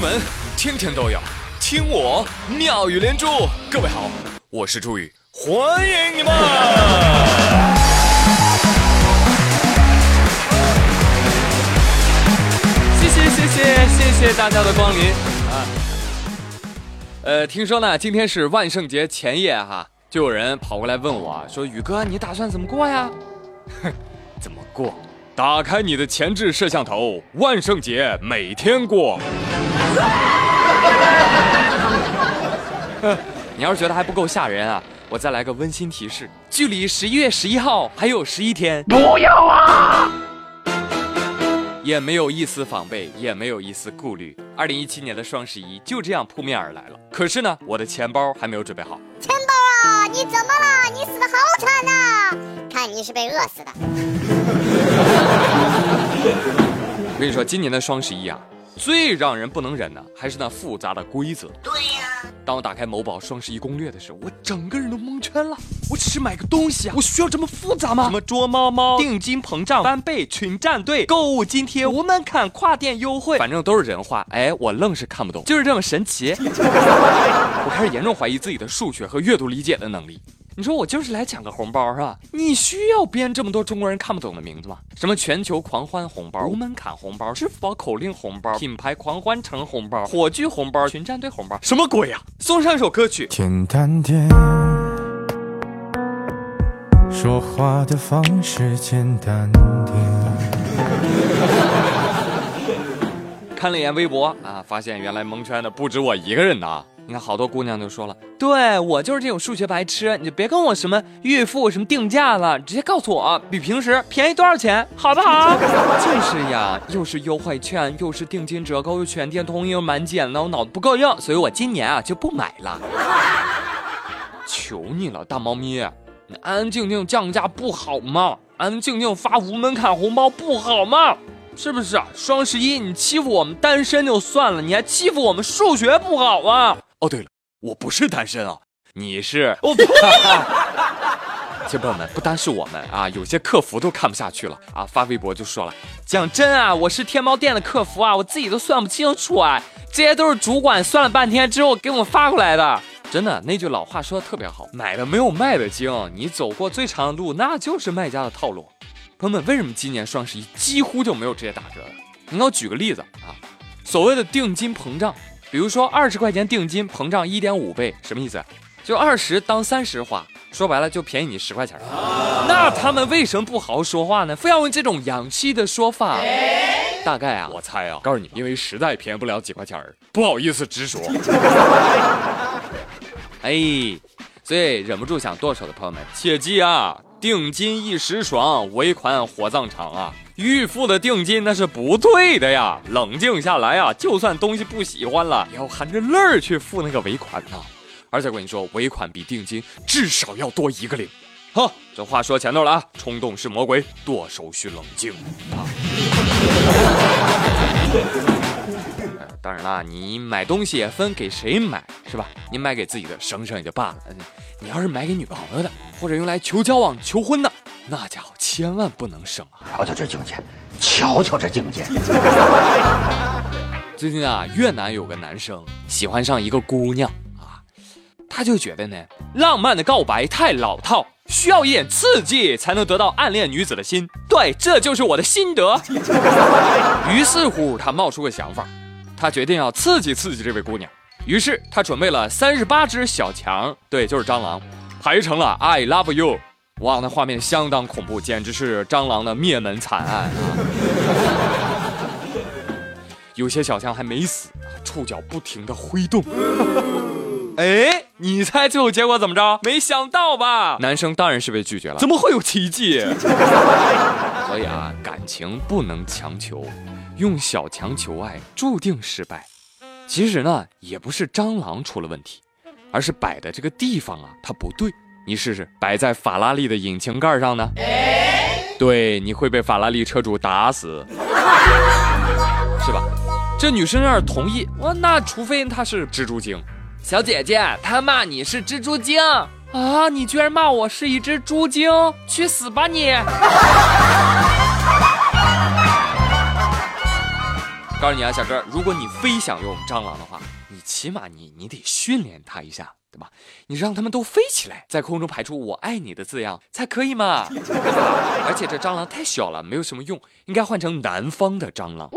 闻天天都有，听我妙语连珠。各位好，我是朱宇，欢迎你们！谢谢谢谢谢谢大家的光临啊！呃，听说呢，今天是万圣节前夜哈，就有人跑过来问我说：“宇哥，你打算怎么过呀？”哼，怎么过？打开你的前置摄像头，万圣节每天过。你要是觉得还不够吓人啊，我再来个温馨提示：距离十一月十一号还有十一天。不要啊！也没有一丝防备，也没有一丝顾虑。二零一七年的双十一就这样扑面而来了。可是呢，我的钱包还没有准备好。钱你怎么了？你死的好惨呐！看你是被饿死的。我跟你说，今年的双十一啊。最让人不能忍的还是那复杂的规则。对呀，当我打开某宝双十一攻略的时候，我整个人都蒙圈了。我只是买个东西啊，我需要这么复杂吗？什么捉猫猫、定金膨胀、翻倍、群战队、购物津贴、无门槛跨店优惠，反正都是人话。哎，我愣是看不懂，就是这么神奇。我开始严重怀疑自己的数学和阅读理解的能力。你说我就是来抢个红包是吧？你需要编这么多中国人看不懂的名字吗？什么全球狂欢红包、无门槛红包、支付宝口令红包、品牌狂欢城红包、火炬红包、群战队红包，什么鬼呀？送上一首歌曲。简单点，说话的方式简单点。看了一眼微博啊，发现原来蒙圈的不止我一个人呐。你看，好多姑娘就说了，对我就是这种数学白痴，你就别跟我什么预付什么定价了，直接告诉我比平时便宜多少钱，好不好？就是呀，又是优惠券，又是定金折扣，又全店通用满减的，我脑子不够用，所以我今年啊就不买了。求你了，大猫咪，你安安静静降价不好吗？安安静静发无门槛红包不好吗？是不是啊？双十一你欺负我们单身就算了，你还欺负我们数学不好啊？哦，对了，我不是单身啊，你是。我呸！亲朋友们，不单是我们啊，有些客服都看不下去了啊，发微博就说了：“讲真啊，我是天猫店的客服啊，我自己都算不清楚啊，这些都是主管算了半天之后给我们发过来的。”真的，那句老话说的特别好，买的没有卖的精，你走过最长的路，那就是卖家的套路。朋友们，为什么今年双十一几乎就没有这些打折的？你给我举个例子啊，所谓的定金膨胀。比如说二十块钱定金膨胀一点五倍，什么意思？就二十当三十花，说白了就便宜你十块钱。那他们为什么不好好说话呢？非要用这种洋气的说法？大概啊，我猜啊，告诉你，因为实在便宜不了几块钱儿，不好意思直说。哎，所以忍不住想剁手的朋友们，切记啊，定金一时爽，尾款火葬场啊。预付的定金那是不对的呀！冷静下来啊，就算东西不喜欢了，也要含着泪儿去付那个尾款呢。而且我跟你说，尾款比定金至少要多一个零。好，这话说前头了啊，冲动是魔鬼，剁手需冷静啊。当然啦，你买东西也分给谁买，是吧？你买给自己的省省也就罢了。你要是买给女朋友的，或者用来求交往、求婚的。那家伙千万不能省啊！瞧瞧这境界，瞧瞧这境界。最近啊，越南有个男生喜欢上一个姑娘啊，他就觉得呢，浪漫的告白太老套，需要一点刺激才能得到暗恋女子的心。对，这就是我的心得。于是乎，他冒出个想法，他决定要刺激刺激这位姑娘。于是他准备了三十八只小强，对，就是蟑螂，排成了 I love you。哇，那画面相当恐怖，简直是蟑螂的灭门惨案啊！有些小强还没死，触角不停的挥动。哎，你猜最后结果怎么着？没想到吧？男生当然是被拒绝了。怎么会有奇迹？所以啊，感情不能强求，用小强求爱注定失败。其实呢，也不是蟑螂出了问题，而是摆的这个地方啊，它不对。你试试摆在法拉利的引擎盖上呢？对，你会被法拉利车主打死，是吧？这女生要是同意，我那除非她是蜘蛛精。小姐姐，她骂你是蜘蛛精啊！你居然骂我是一只猪精，去死吧你！告诉你啊，小哥，如果你非想用蟑螂的话，你起码你你得训练它一下，对吧？你让他们都飞起来，在空中排出“我爱你”的字样才可以嘛。而且这蟑螂太小了，没有什么用，应该换成南方的蟑螂，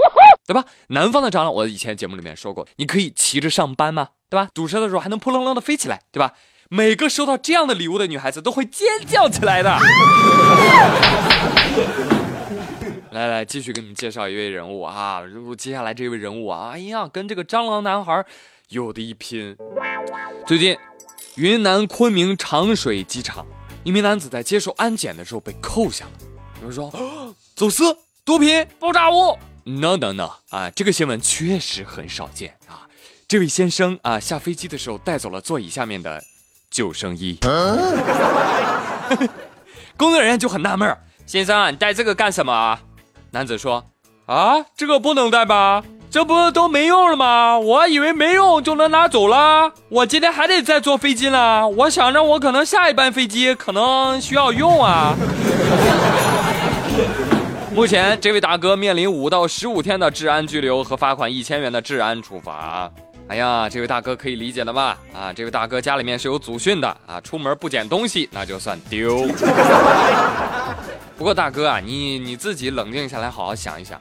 对吧？南方的蟑螂，我以前节目里面说过，你可以骑着上班嘛，对吧？堵车的时候还能扑棱棱的飞起来，对吧？每个收到这样的礼物的女孩子都会尖叫起来的。来来，继续给你们介绍一位人物啊！如果接下来这位人物啊，哎呀，跟这个蟑螂男孩有的一拼。最近，云南昆明长水机场，一名男子在接受安检的时候被扣下了。有人说，走私、毒品、爆炸物？No No No！啊，这个新闻确实很少见啊。这位先生啊，下飞机的时候带走了座椅下面的救生衣。工作人员就很纳闷儿，先生，你带这个干什么？男子说：“啊，这个不能带吧？这不都没用了吗？我以为没用就能拿走了。我今天还得再坐飞机呢。我想着我可能下一班飞机可能需要用啊。目前，这位大哥面临五到十五天的治安拘留和罚款一千元的治安处罚。哎呀，这位大哥可以理解的吧？啊，这位大哥家里面是有祖训的啊，出门不捡东西那就算丢。”不过大哥啊，你你自己冷静下来，好好想一想，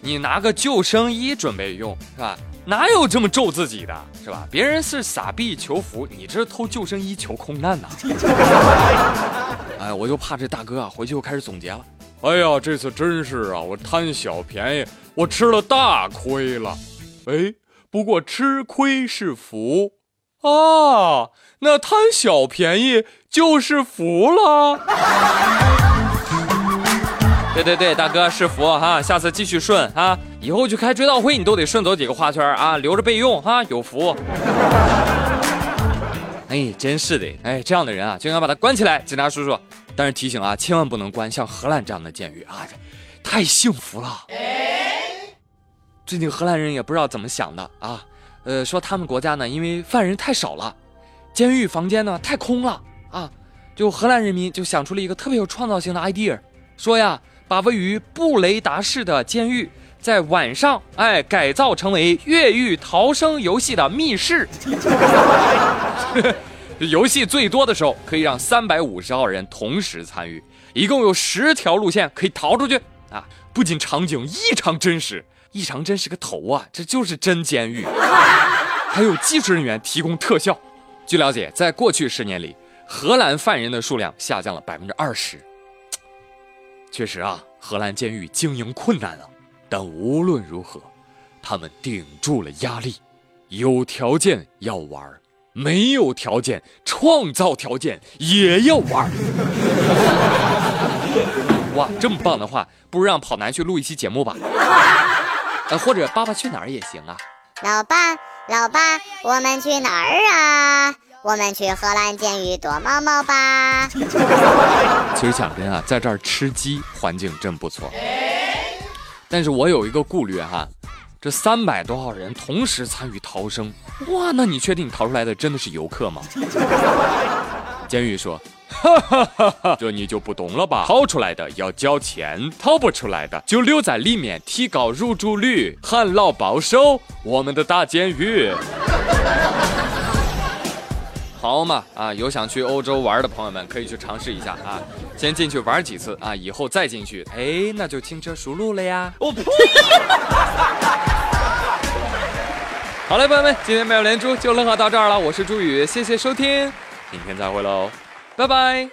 你拿个救生衣准备用是吧？哪有这么咒自己的，是吧？别人是撒币求福，你这是偷救生衣求空难呐！哎，我就怕这大哥啊，回去又开始总结了。哎呀，这次真是啊，我贪小便宜，我吃了大亏了。哎，不过吃亏是福啊，那贪小便宜就是福了。对对对，大哥是福哈，下次继续顺啊！以后去开追悼会，你都得顺走几个花圈啊，留着备用哈，有福。哎，真是的，哎，这样的人啊，就应该把他关起来。警察叔叔，但是提醒啊，千万不能关像荷兰这样的监狱啊，太幸福了。最近荷兰人也不知道怎么想的啊，呃，说他们国家呢，因为犯人太少了，监狱房间呢太空了啊，就荷兰人民就想出了一个特别有创造性的 idea，说呀。把位于布雷达市的监狱在晚上，哎，改造成为越狱逃生游戏的密室。游戏最多的时候可以让三百五十号人同时参与，一共有十条路线可以逃出去啊！不仅场景异常真实，异常真是个头啊，这就是真监狱。还有技术人员提供特效。据了解，在过去十年里，荷兰犯人的数量下降了百分之二十。确实啊，荷兰监狱经营困难啊，但无论如何，他们顶住了压力。有条件要玩，没有条件创造条件也要玩。哇，这么棒的话，不如让跑男去录一期节目吧，呃，或者爸爸去哪儿也行啊。老爸，老爸，我们去哪儿啊？我们去荷兰监狱躲猫猫吧。其实讲真啊，在这儿吃鸡环境真不错。但是我有一个顾虑哈，这三百多号人同时参与逃生，哇，那你确定逃出来的真的是游客吗？监狱说，哈哈哈哈，这你就不懂了吧？逃出来的要交钱，逃不出来的就留在里面，提高入住率，旱涝保收我们的大监狱。好嘛啊，有想去欧洲玩的朋友们可以去尝试一下啊，先进去玩几次啊，以后再进去，哎，那就轻车熟路了呀。哦呸！好嘞，朋友们，今天没有连珠就乐呵到这儿了，我是朱宇，谢谢收听，明天再会喽，拜拜。